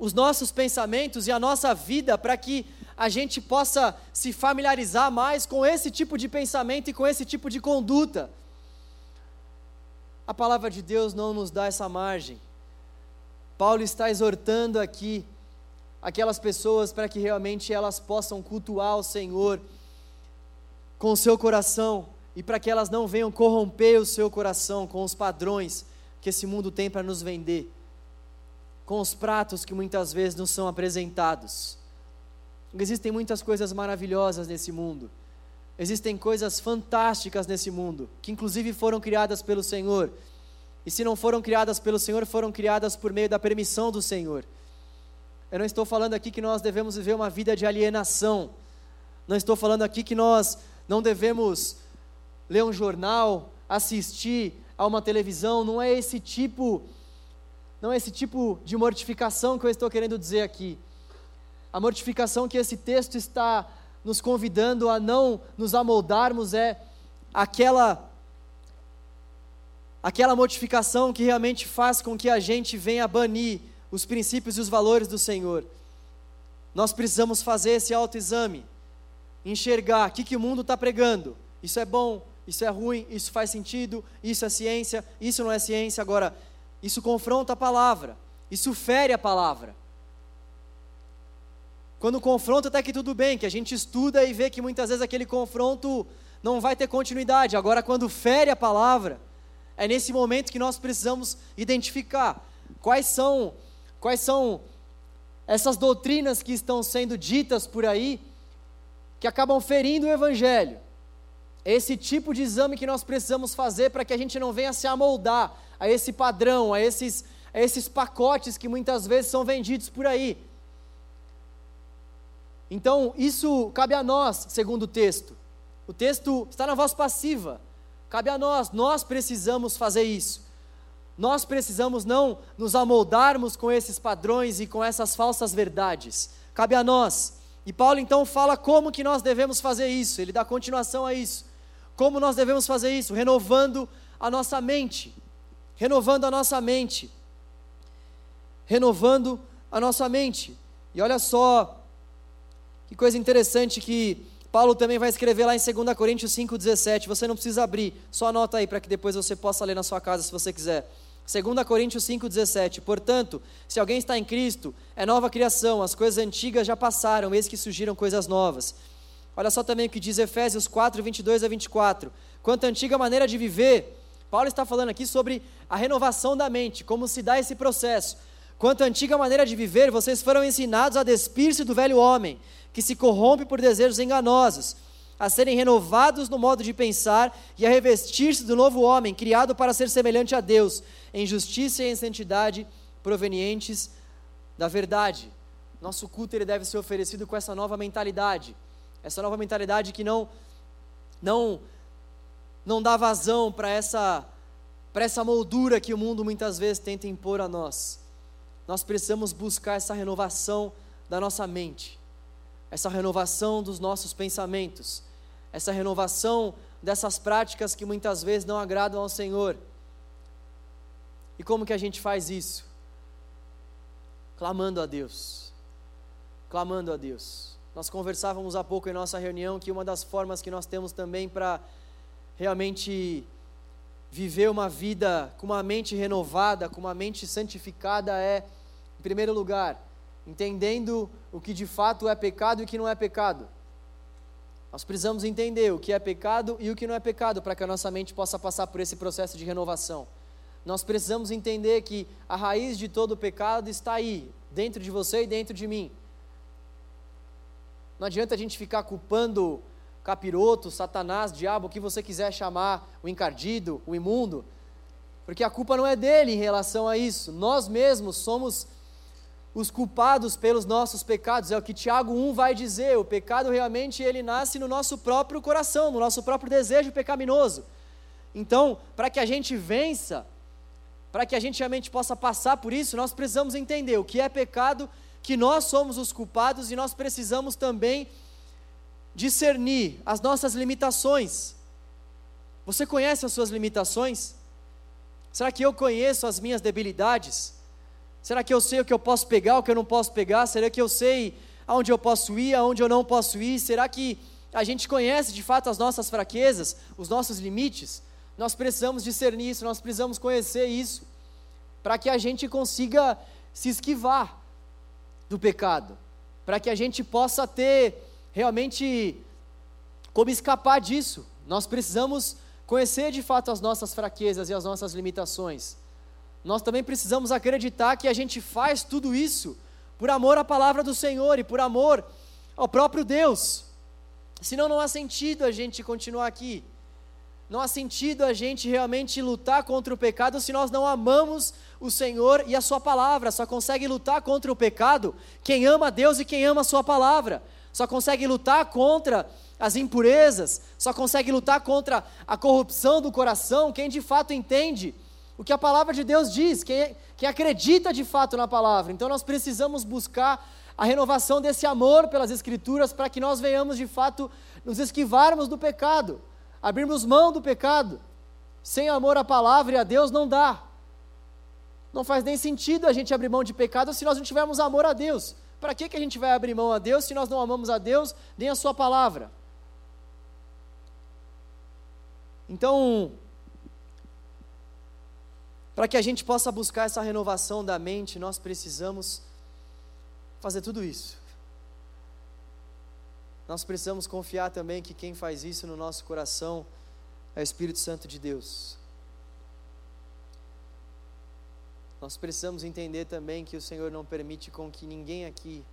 os nossos pensamentos e a nossa vida para que a gente possa se familiarizar mais com esse tipo de pensamento e com esse tipo de conduta. A palavra de Deus não nos dá essa margem. Paulo está exortando aqui aquelas pessoas para que realmente elas possam cultuar o Senhor com o seu coração e para que elas não venham corromper o seu coração com os padrões que esse mundo tem para nos vender, com os pratos que muitas vezes nos são apresentados. Existem muitas coisas maravilhosas nesse mundo. Existem coisas fantásticas nesse mundo, que inclusive foram criadas pelo Senhor. E se não foram criadas pelo Senhor, foram criadas por meio da permissão do Senhor. Eu não estou falando aqui que nós devemos viver uma vida de alienação. Não estou falando aqui que nós não devemos ler um jornal, assistir a uma televisão. Não é esse tipo, não é esse tipo de mortificação que eu estou querendo dizer aqui. A mortificação que esse texto está nos convidando a não nos amoldarmos é aquela aquela modificação que realmente faz com que a gente venha banir os princípios e os valores do Senhor. Nós precisamos fazer esse autoexame, enxergar o que, que o mundo está pregando. Isso é bom, isso é ruim, isso faz sentido, isso é ciência, isso não é ciência. Agora, isso confronta a palavra, isso fere a palavra. Quando confronta, até que tudo bem, que a gente estuda e vê que muitas vezes aquele confronto não vai ter continuidade. Agora, quando fere a palavra, é nesse momento que nós precisamos identificar quais são, quais são essas doutrinas que estão sendo ditas por aí, que acabam ferindo o Evangelho. Esse tipo de exame que nós precisamos fazer para que a gente não venha se amoldar a esse padrão, a esses, a esses pacotes que muitas vezes são vendidos por aí. Então, isso cabe a nós, segundo o texto. O texto está na voz passiva. Cabe a nós, nós precisamos fazer isso. Nós precisamos não nos amoldarmos com esses padrões e com essas falsas verdades. Cabe a nós. E Paulo então fala como que nós devemos fazer isso. Ele dá continuação a isso. Como nós devemos fazer isso? Renovando a nossa mente. Renovando a nossa mente. Renovando a nossa mente. E olha só que coisa interessante que Paulo também vai escrever lá em 2 Coríntios 5,17. Você não precisa abrir, só anota aí para que depois você possa ler na sua casa se você quiser. 2 Coríntios 5,17. Portanto, se alguém está em Cristo, é nova criação, as coisas antigas já passaram, eis que surgiram coisas novas. Olha só também o que diz Efésios 4, 22 a 24. Quanto à antiga maneira de viver, Paulo está falando aqui sobre a renovação da mente, como se dá esse processo. Quanto à antiga maneira de viver, vocês foram ensinados a despir-se do velho homem, que se corrompe por desejos enganosos, a serem renovados no modo de pensar e a revestir-se do novo homem, criado para ser semelhante a Deus, em justiça e em santidade provenientes da verdade. Nosso culto ele deve ser oferecido com essa nova mentalidade essa nova mentalidade que não não não dá vazão para essa para essa moldura que o mundo muitas vezes tenta impor a nós. Nós precisamos buscar essa renovação da nossa mente, essa renovação dos nossos pensamentos, essa renovação dessas práticas que muitas vezes não agradam ao Senhor. E como que a gente faz isso? Clamando a Deus. Clamando a Deus. Nós conversávamos há pouco em nossa reunião que uma das formas que nós temos também para realmente viver uma vida com uma mente renovada, com uma mente santificada é, em primeiro lugar, entendendo o que de fato é pecado e o que não é pecado. Nós precisamos entender o que é pecado e o que não é pecado para que a nossa mente possa passar por esse processo de renovação. Nós precisamos entender que a raiz de todo o pecado está aí, dentro de você e dentro de mim. Não adianta a gente ficar culpando capiroto, satanás, diabo, o que você quiser chamar, o encardido, o imundo, porque a culpa não é dele em relação a isso. Nós mesmos somos os culpados pelos nossos pecados. É o que Tiago 1 vai dizer. O pecado realmente ele nasce no nosso próprio coração, no nosso próprio desejo pecaminoso. Então, para que a gente vença, para que a gente realmente possa passar por isso, nós precisamos entender o que é pecado que nós somos os culpados e nós precisamos também discernir as nossas limitações. Você conhece as suas limitações? Será que eu conheço as minhas debilidades? Será que eu sei o que eu posso pegar, o que eu não posso pegar? Será que eu sei aonde eu posso ir, aonde eu não posso ir? Será que a gente conhece de fato as nossas fraquezas, os nossos limites? Nós precisamos discernir isso, nós precisamos conhecer isso, para que a gente consiga se esquivar do pecado, para que a gente possa ter realmente como escapar disso. Nós precisamos conhecer de fato as nossas fraquezas e as nossas limitações. Nós também precisamos acreditar que a gente faz tudo isso por amor à palavra do Senhor e por amor ao próprio Deus. Senão não há sentido a gente continuar aqui. Não há sentido a gente realmente lutar contra o pecado se nós não amamos o Senhor e a Sua palavra. Só consegue lutar contra o pecado quem ama Deus e quem ama a Sua palavra. Só consegue lutar contra as impurezas, só consegue lutar contra a corrupção do coração quem de fato entende o que a palavra de Deus diz, quem, quem acredita de fato na palavra. Então nós precisamos buscar a renovação desse amor pelas Escrituras para que nós venhamos de fato nos esquivarmos do pecado abrirmos mão do pecado. Sem amor à palavra e a Deus não dá. Não faz nem sentido a gente abrir mão de pecado se nós não tivermos amor a Deus. Para que, que a gente vai abrir mão a Deus se nós não amamos a Deus nem a Sua palavra? Então, para que a gente possa buscar essa renovação da mente, nós precisamos fazer tudo isso. Nós precisamos confiar também que quem faz isso no nosso coração é o Espírito Santo de Deus. Nós precisamos entender também que o Senhor não permite com que ninguém aqui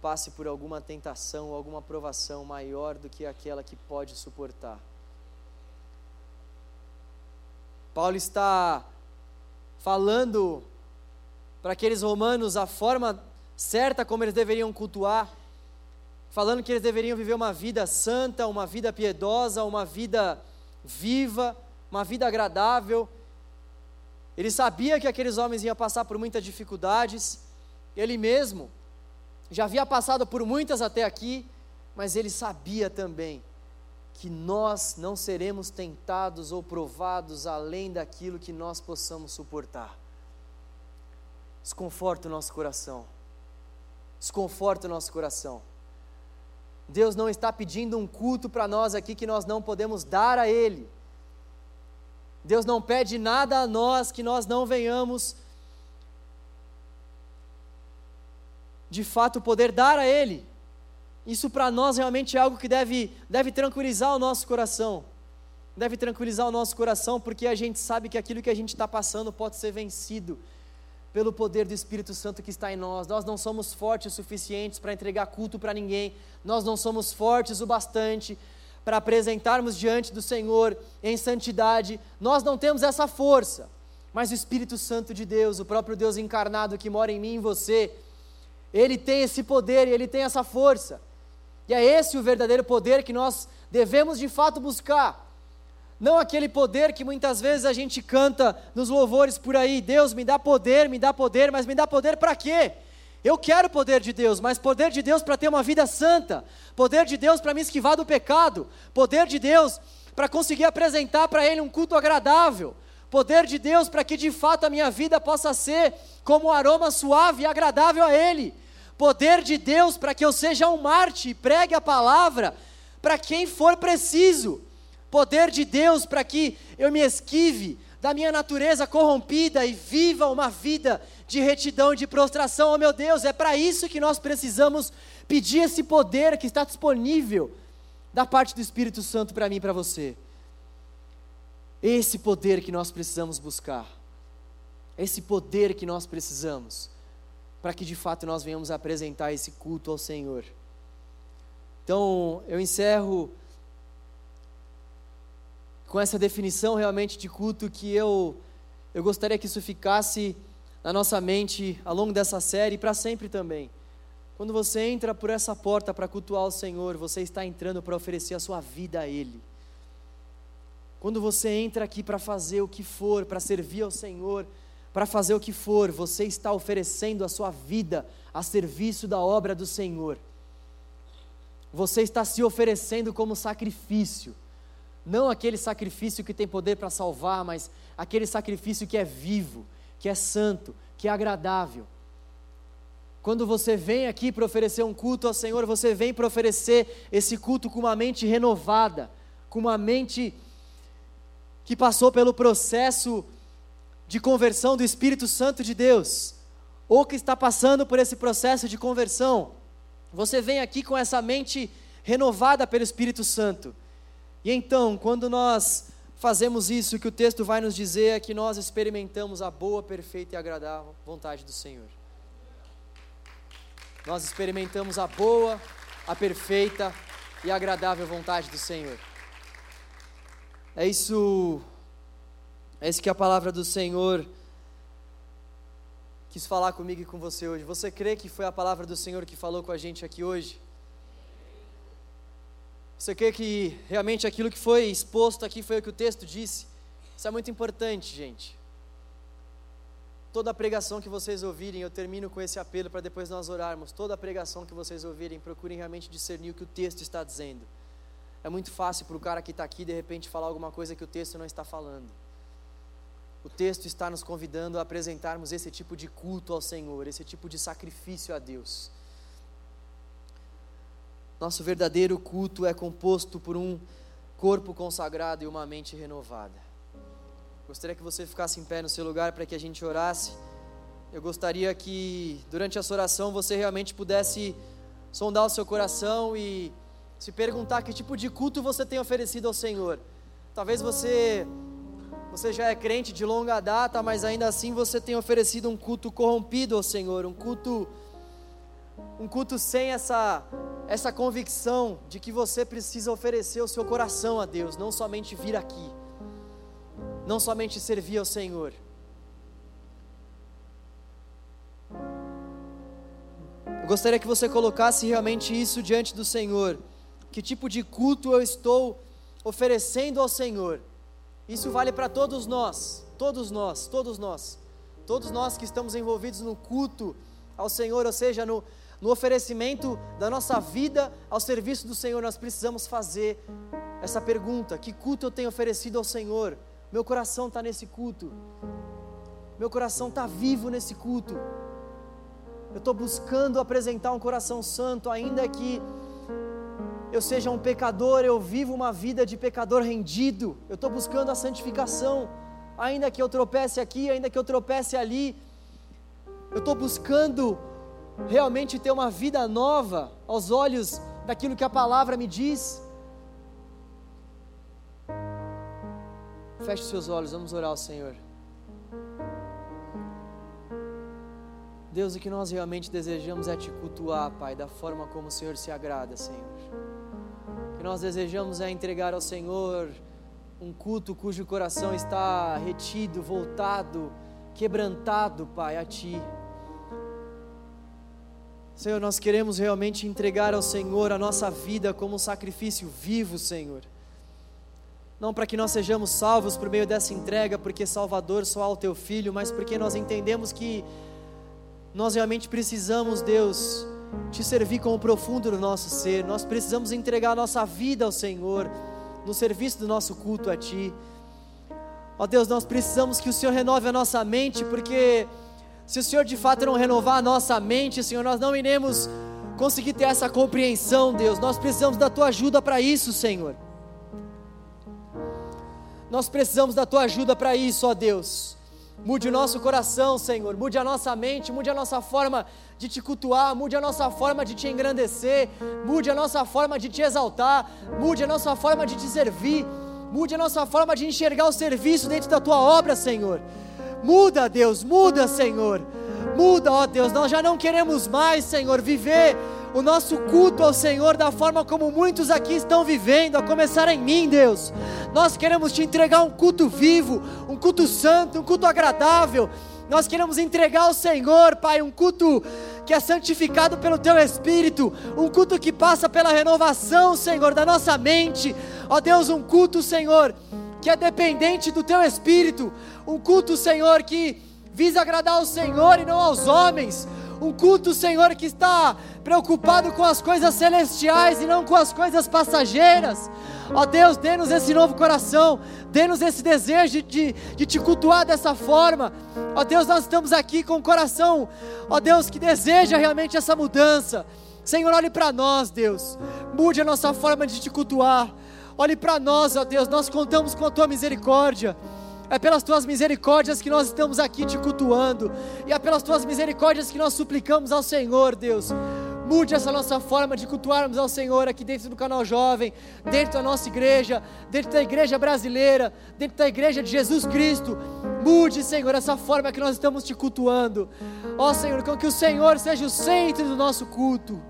passe por alguma tentação ou alguma provação maior do que aquela que pode suportar. Paulo está falando para aqueles romanos a forma certa como eles deveriam cultuar, falando que eles deveriam viver uma vida santa, uma vida piedosa, uma vida viva, uma vida agradável. Ele sabia que aqueles homens iam passar por muitas dificuldades, ele mesmo já havia passado por muitas até aqui, mas ele sabia também que nós não seremos tentados ou provados além daquilo que nós possamos suportar. Desconforta o nosso coração. Desconforta o nosso coração. Deus não está pedindo um culto para nós aqui que nós não podemos dar a Ele. Deus não pede nada a nós que nós não venhamos de fato poder dar a Ele. Isso para nós realmente é algo que deve, deve tranquilizar o nosso coração. Deve tranquilizar o nosso coração, porque a gente sabe que aquilo que a gente está passando pode ser vencido pelo poder do Espírito Santo que está em nós. Nós não somos fortes o suficientes para entregar culto para ninguém, nós não somos fortes o bastante para apresentarmos diante do Senhor em santidade, nós não temos essa força, mas o Espírito Santo de Deus, o próprio Deus encarnado que mora em mim e em você, ele tem esse poder e ele tem essa força. E é esse o verdadeiro poder que nós devemos de fato buscar. Não aquele poder que muitas vezes a gente canta nos louvores por aí, Deus me dá poder, me dá poder, mas me dá poder para quê? Eu quero poder de Deus, mas poder de Deus para ter uma vida santa, poder de Deus para me esquivar do pecado, poder de Deus para conseguir apresentar para Ele um culto agradável, poder de Deus para que de fato a minha vida possa ser como um aroma suave e agradável a Ele, poder de Deus para que eu seja um Marte e pregue a palavra para quem for preciso, poder de Deus para que eu me esquive da minha natureza corrompida e viva uma vida de retidão, de prostração. Oh meu Deus, é para isso que nós precisamos pedir esse poder que está disponível da parte do Espírito Santo para mim e para você. Esse poder que nós precisamos buscar. Esse poder que nós precisamos para que de fato nós venhamos apresentar esse culto ao Senhor. Então, eu encerro com essa definição realmente de culto que eu, eu gostaria que isso ficasse na nossa mente ao longo dessa série e para sempre também. Quando você entra por essa porta para cultuar o Senhor, você está entrando para oferecer a sua vida a Ele. Quando você entra aqui para fazer o que for, para servir ao Senhor, para fazer o que for, você está oferecendo a sua vida a serviço da obra do Senhor. Você está se oferecendo como sacrifício. Não aquele sacrifício que tem poder para salvar, mas aquele sacrifício que é vivo, que é santo, que é agradável. Quando você vem aqui para oferecer um culto ao Senhor, você vem para oferecer esse culto com uma mente renovada, com uma mente que passou pelo processo de conversão do Espírito Santo de Deus, ou que está passando por esse processo de conversão. Você vem aqui com essa mente renovada pelo Espírito Santo. E então, quando nós fazemos isso, o que o texto vai nos dizer é que nós experimentamos a boa, perfeita e agradável vontade do Senhor. Nós experimentamos a boa, a perfeita e agradável vontade do Senhor. É isso, é isso que a palavra do Senhor quis falar comigo e com você hoje. Você crê que foi a palavra do Senhor que falou com a gente aqui hoje? Você crê que realmente aquilo que foi exposto aqui foi o que o texto disse? Isso é muito importante, gente. Toda pregação que vocês ouvirem, eu termino com esse apelo para depois nós orarmos. Toda a pregação que vocês ouvirem, procurem realmente discernir o que o texto está dizendo. é muito fácil para o cara que está aqui de repente falar alguma coisa que o texto não está falando. O texto está nos convidando a apresentarmos esse tipo de culto ao Senhor, esse tipo de sacrifício a Deus. Nosso verdadeiro culto é composto por um corpo consagrado e uma mente renovada. Gostaria que você ficasse em pé no seu lugar para que a gente orasse. Eu gostaria que durante essa oração você realmente pudesse sondar o seu coração e se perguntar que tipo de culto você tem oferecido ao Senhor. Talvez você você já é crente de longa data, mas ainda assim você tem oferecido um culto corrompido ao Senhor, um culto um culto sem essa essa convicção de que você precisa oferecer o seu coração a Deus, não somente vir aqui, não somente servir ao Senhor. Eu gostaria que você colocasse realmente isso diante do Senhor. Que tipo de culto eu estou oferecendo ao Senhor? Isso vale para todos nós, todos nós, todos nós, todos nós que estamos envolvidos no culto ao Senhor, ou seja, no, no oferecimento da nossa vida ao serviço do Senhor, nós precisamos fazer essa pergunta: que culto eu tenho oferecido ao Senhor? Meu coração está nesse culto, meu coração está vivo nesse culto. Eu estou buscando apresentar um coração santo, ainda que eu seja um pecador, eu vivo uma vida de pecador rendido, eu estou buscando a santificação, ainda que eu tropece aqui, ainda que eu tropece ali, eu estou buscando realmente ter uma vida nova aos olhos daquilo que a palavra me diz. Feche seus olhos, vamos orar ao Senhor. Deus, o que nós realmente desejamos é te cultuar, Pai, da forma como o Senhor se agrada, Senhor nós desejamos é entregar ao Senhor um culto cujo coração está retido, voltado, quebrantado, Pai, a Ti. Senhor, nós queremos realmente entregar ao Senhor a nossa vida como um sacrifício vivo, Senhor. Não para que nós sejamos salvos por meio dessa entrega, porque Salvador só há o Teu Filho, mas porque nós entendemos que nós realmente precisamos, Deus, te servir com o profundo do nosso ser. Nós precisamos entregar a nossa vida ao Senhor, no serviço do nosso culto a Ti. Ó Deus, nós precisamos que o Senhor renove a nossa mente, porque se o Senhor de fato não renovar a nossa mente, Senhor, nós não iremos conseguir ter essa compreensão, Deus. Nós precisamos da Tua ajuda para isso, Senhor. Nós precisamos da Tua ajuda para isso, ó Deus. Mude o nosso coração, Senhor. Mude a nossa mente, mude a nossa forma de te cultuar, mude a nossa forma de te engrandecer, mude a nossa forma de te exaltar, mude a nossa forma de te servir, mude a nossa forma de enxergar o serviço dentro da tua obra, Senhor. Muda, Deus, muda, Senhor. Muda, ó Deus. Nós já não queremos mais, Senhor, viver o nosso culto ao Senhor da forma como muitos aqui estão vivendo, a começar em mim, Deus. Nós queremos te entregar um culto vivo, um culto santo, um culto agradável. Nós queremos entregar ao Senhor, Pai, um culto que é santificado pelo Teu Espírito, um culto que passa pela renovação, Senhor, da nossa mente. Ó Deus, um culto, Senhor, que é dependente do Teu Espírito, um culto, Senhor, que visa agradar ao Senhor e não aos homens, um culto, Senhor, que está preocupado com as coisas celestiais e não com as coisas passageiras. Ó Deus, dê-nos esse novo coração, dê-nos esse desejo de, de te cultuar dessa forma. Ó Deus, nós estamos aqui com o coração, ó Deus, que deseja realmente essa mudança. Senhor, olhe para nós, Deus, mude a nossa forma de te cultuar. Olhe para nós, ó Deus, nós contamos com a tua misericórdia. É pelas tuas misericórdias que nós estamos aqui te cultuando. E é pelas tuas misericórdias que nós suplicamos ao Senhor, Deus. Mude essa nossa forma de cultuarmos ao Senhor aqui dentro do canal Jovem, dentro da nossa igreja, dentro da igreja brasileira, dentro da igreja de Jesus Cristo. Mude, Senhor, essa forma que nós estamos te cultuando. Ó Senhor, com que o Senhor seja o centro do nosso culto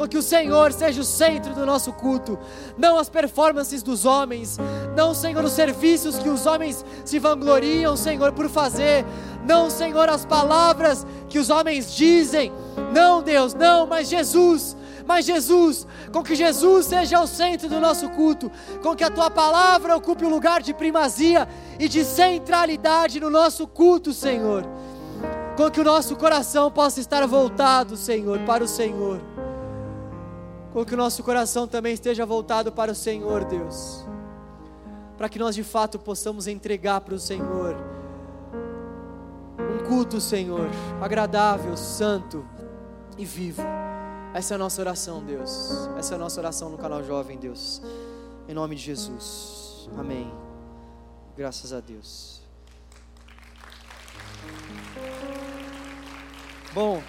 com que o Senhor seja o centro do nosso culto, não as performances dos homens, não, Senhor, os serviços que os homens se vangloriam, Senhor, por fazer, não, Senhor, as palavras que os homens dizem, não, Deus, não, mas Jesus, mas Jesus, com que Jesus seja o centro do nosso culto, com que a tua palavra ocupe o lugar de primazia e de centralidade no nosso culto, Senhor. Com que o nosso coração possa estar voltado, Senhor, para o Senhor. Com que o nosso coração também esteja voltado para o Senhor, Deus. Para que nós de fato possamos entregar para o Senhor um culto, Senhor, agradável, santo e vivo. Essa é a nossa oração, Deus. Essa é a nossa oração no canal Jovem, Deus. Em nome de Jesus. Amém. Graças a Deus. Bom,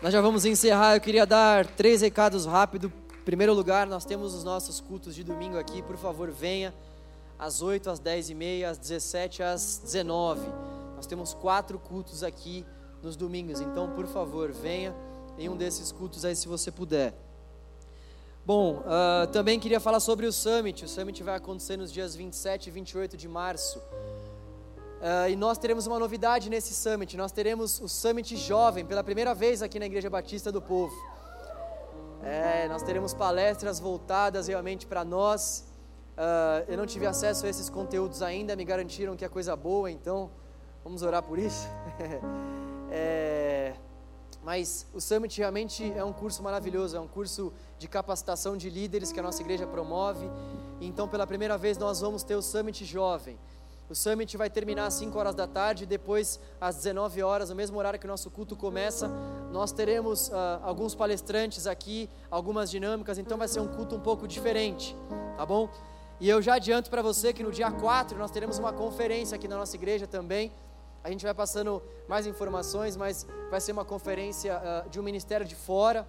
nós já vamos encerrar. Eu queria dar três recados rápidos. Em primeiro lugar, nós temos os nossos cultos de domingo aqui. Por favor, venha às 8, às 10 e meia, às 17, às 19. Nós temos quatro cultos aqui nos domingos. Então, por favor, venha em um desses cultos aí se você puder. Bom, uh, também queria falar sobre o Summit. O Summit vai acontecer nos dias 27 e 28 de março. Uh, e nós teremos uma novidade nesse Summit. Nós teremos o Summit Jovem pela primeira vez aqui na Igreja Batista do Povo. É, nós teremos palestras voltadas realmente para nós. Uh, eu não tive acesso a esses conteúdos ainda, me garantiram que é coisa boa, então vamos orar por isso. é, mas o Summit realmente é um curso maravilhoso, é um curso de capacitação de líderes que a nossa igreja promove. Então, pela primeira vez, nós vamos ter o Summit Jovem. O Summit vai terminar às 5 horas da tarde, depois às 19 horas, no mesmo horário que o nosso culto começa, nós teremos uh, alguns palestrantes aqui, algumas dinâmicas, então vai ser um culto um pouco diferente, tá bom? E eu já adianto para você que no dia 4 nós teremos uma conferência aqui na nossa igreja também. A gente vai passando mais informações, mas vai ser uma conferência uh, de um ministério de fora,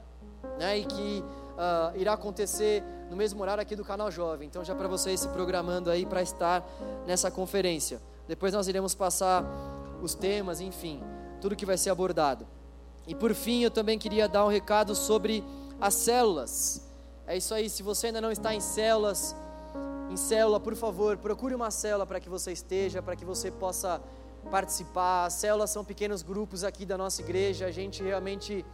né? E que uh, irá acontecer no mesmo horário aqui do canal Jovem. Então, já para vocês se programando aí para estar nessa conferência. Depois nós iremos passar os temas, enfim, tudo que vai ser abordado. E por fim, eu também queria dar um recado sobre as células. É isso aí, se você ainda não está em células, em célula, por favor, procure uma célula para que você esteja, para que você possa participar. As células são pequenos grupos aqui da nossa igreja, a gente realmente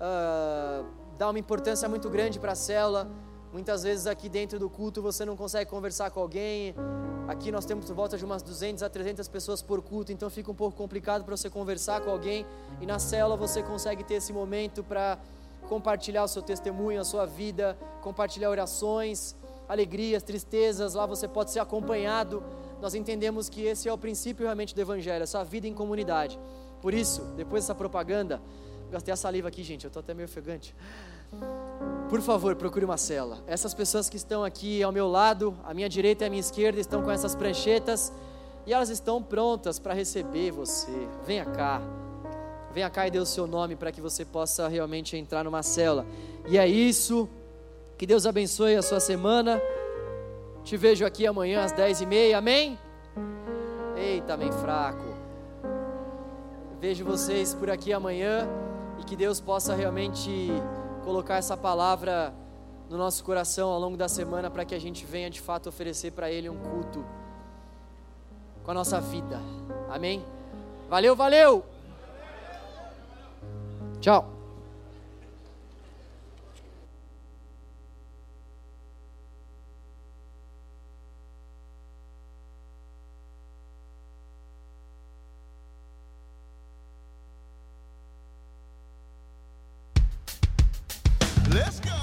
uh, dá uma importância muito grande para a célula. Muitas vezes aqui dentro do culto você não consegue conversar com alguém. Aqui nós temos por volta de umas 200 a 300 pessoas por culto, então fica um pouco complicado para você conversar com alguém. E na célula você consegue ter esse momento para compartilhar o seu testemunho, a sua vida, compartilhar orações, alegrias, tristezas. Lá você pode ser acompanhado. Nós entendemos que esse é o princípio realmente do Evangelho, essa vida em comunidade. Por isso, depois dessa propaganda, Gastei a saliva aqui, gente, eu estou até meio ofegante. Por favor, procure uma cela. Essas pessoas que estão aqui ao meu lado, à minha direita e à minha esquerda, estão com essas pranchetas e elas estão prontas para receber você. Venha cá. Venha cá e dê o seu nome para que você possa realmente entrar numa cela. E é isso. Que Deus abençoe a sua semana. Te vejo aqui amanhã às 10h30. Amém? Eita, bem fraco. Vejo vocês por aqui amanhã e que Deus possa realmente colocar essa palavra no nosso coração ao longo da semana para que a gente venha de fato oferecer para Ele um culto com a nossa vida. Amém? Valeu, valeu! Tchau! Let's go.